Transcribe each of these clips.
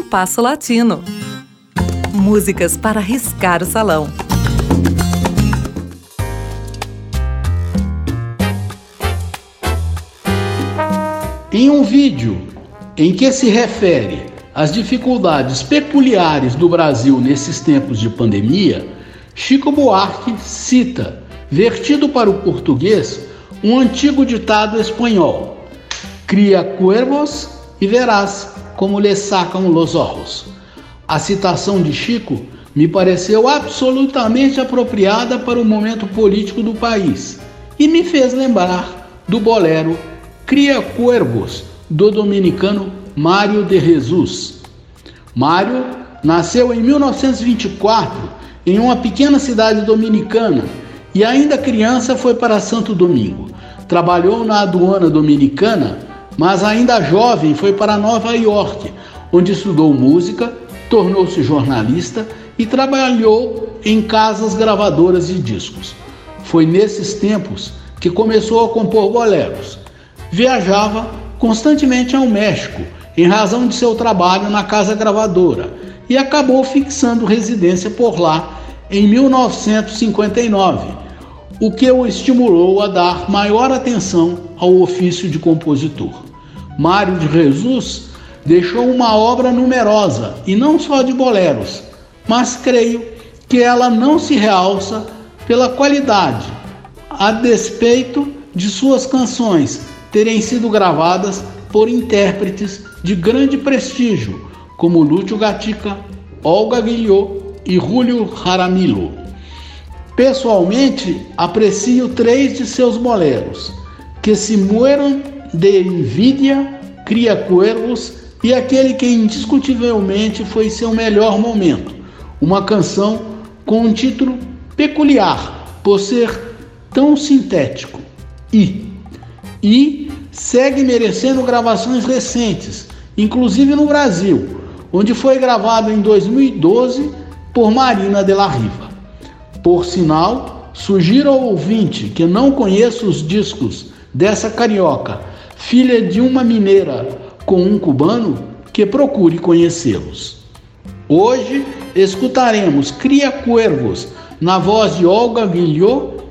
Compasso Latino. Músicas para riscar o salão. Em um vídeo em que se refere às dificuldades peculiares do Brasil nesses tempos de pandemia, Chico Buarque cita, vertido para o português, um antigo ditado espanhol: Cria cuervos e verás como lhe sacam los ojos. A citação de Chico me pareceu absolutamente apropriada para o momento político do país e me fez lembrar do bolero Cria Cuervos, do dominicano Mário de Jesus. Mário nasceu em 1924 em uma pequena cidade dominicana e, ainda criança, foi para Santo Domingo. Trabalhou na aduana dominicana, mas ainda jovem foi para Nova York, onde estudou música, tornou-se jornalista e trabalhou em casas gravadoras de discos. Foi nesses tempos que começou a compor boleros viajava constantemente ao México em razão de seu trabalho na casa gravadora e acabou fixando residência por lá em 1959, o que o estimulou a dar maior atenção ao ofício de compositor. Mário de Jesus deixou uma obra numerosa e não só de boleros, mas creio que ela não se realça pela qualidade, a despeito de suas canções terem sido gravadas por intérpretes de grande prestígio, como Lúcio Gatica, Olga Guilhot e Julio Jaramillo. Pessoalmente, aprecio três de seus boleros, que se mueram de envidia, cria cuervos e aquele que indiscutivelmente foi seu melhor momento, uma canção com um título peculiar por ser tão sintético. E e segue merecendo gravações recentes, inclusive no Brasil, onde foi gravado em 2012 por Marina de la Riva. Por sinal, sugiro ao ouvinte que não conheça os discos dessa carioca, filha de uma mineira com um cubano, que procure conhecê-los. Hoje escutaremos Cria Cuervos na voz de Olga Guilhot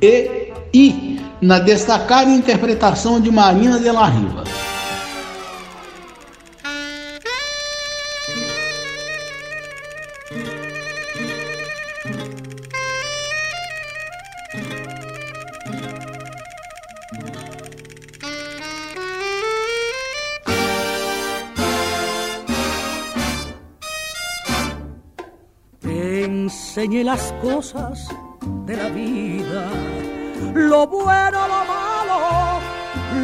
e I na destacada interpretação de Marina de la Riva. Enseñé las cosas de la vida lo bueno, lo malo,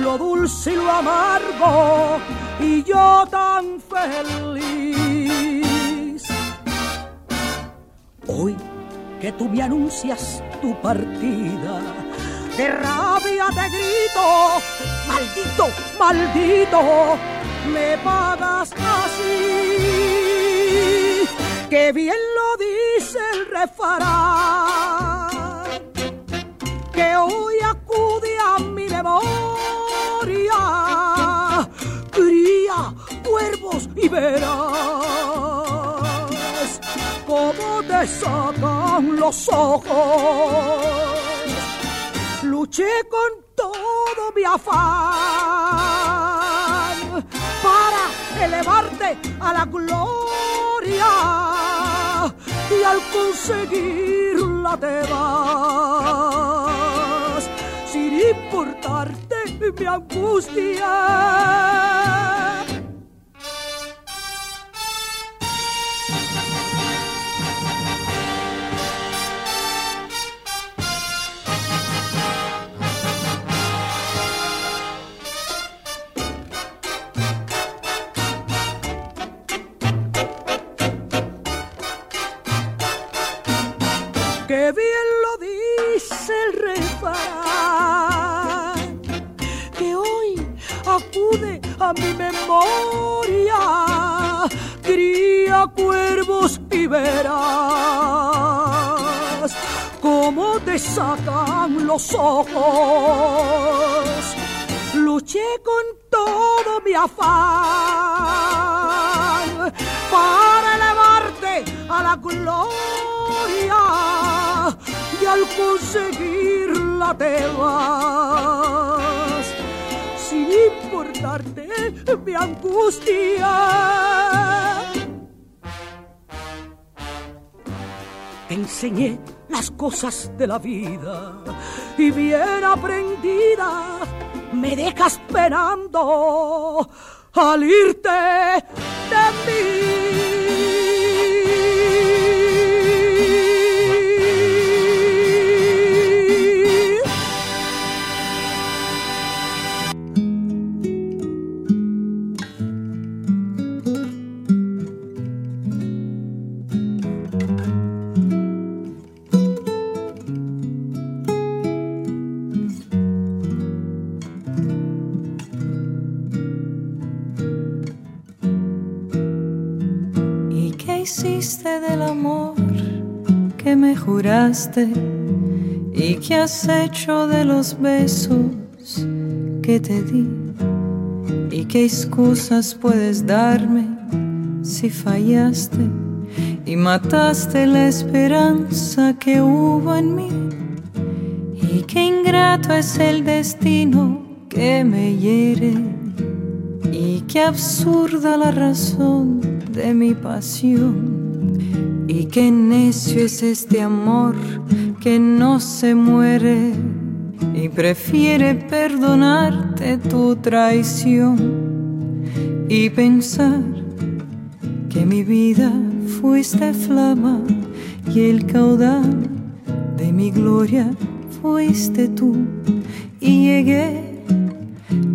lo dulce y lo amargo, y yo tan feliz. Hoy que tú me anuncias tu partida, de rabia te grito, maldito, maldito, me pagas así, que bien lo dice el refrán que hoy acude a mi memoria. Cría cuervos y verás cómo te sacan los ojos. Luché con todo mi afán para elevarte a la gloria y al conseguirla te vas sin importarte mi angustia. Que bien lo dice el refrán, que hoy acude a mi memoria, cría cuervos y verás cómo te sacan los ojos. Luché con todo mi afán gloria y al conseguirla te vas sin importarte mi angustia. Te enseñé las cosas de la vida y bien aprendida me dejas esperando al irte de mí. Y qué has hecho de los besos que te di y qué excusas puedes darme si fallaste y mataste la esperanza que hubo en mí y qué ingrato es el destino que me hiere y qué absurda la razón de mi pasión. Y qué necio es este amor que no se muere y prefiere perdonarte tu traición y pensar que mi vida fuiste flama y el caudal de mi gloria fuiste tú. Y llegué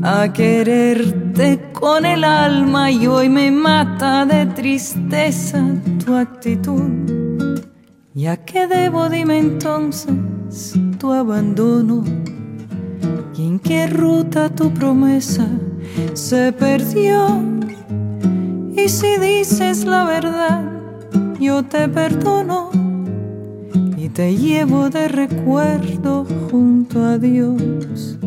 a quererte con el alma y hoy me mata de tristeza tu actitud. ¿Ya que debo? Dime entonces tu abandono. ¿Y en qué ruta tu promesa se perdió? Y si dices la verdad, yo te perdono y te llevo de recuerdo junto a Dios.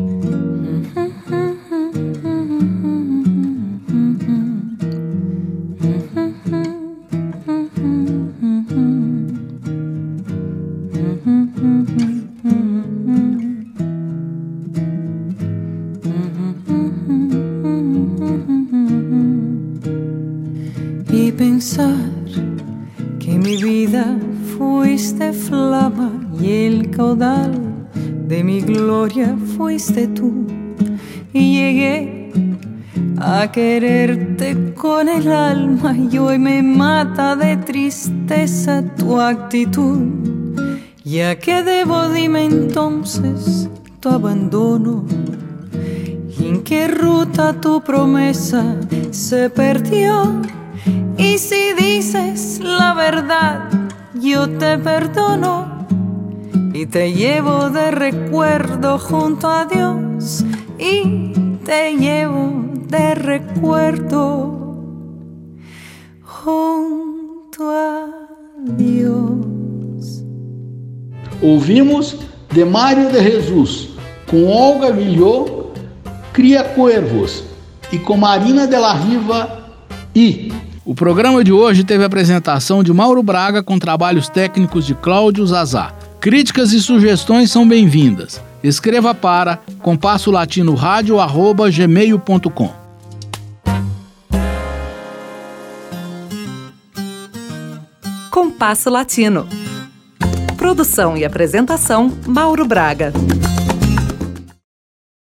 De mi gloria fuiste tú y llegué a quererte con el alma y hoy me mata de tristeza tu actitud. Ya que debo, dime entonces tu abandono. ¿Y en qué ruta tu promesa se perdió? Y si dices la verdad, yo te perdono y te llevo de recuerdo junto a Dios y te llevo de recuerdo junto a Dios. Ouvimos de Mário de Jesus com Olga Villot, Cria Cuervos e com Marina de la Riva e o programa de hoje teve a apresentação de Mauro Braga com trabalhos técnicos de Cláudio Zazá. Críticas e sugestões são bem-vindas. Escreva para compasso latino. Compasso Latino. Produção e apresentação Mauro Braga.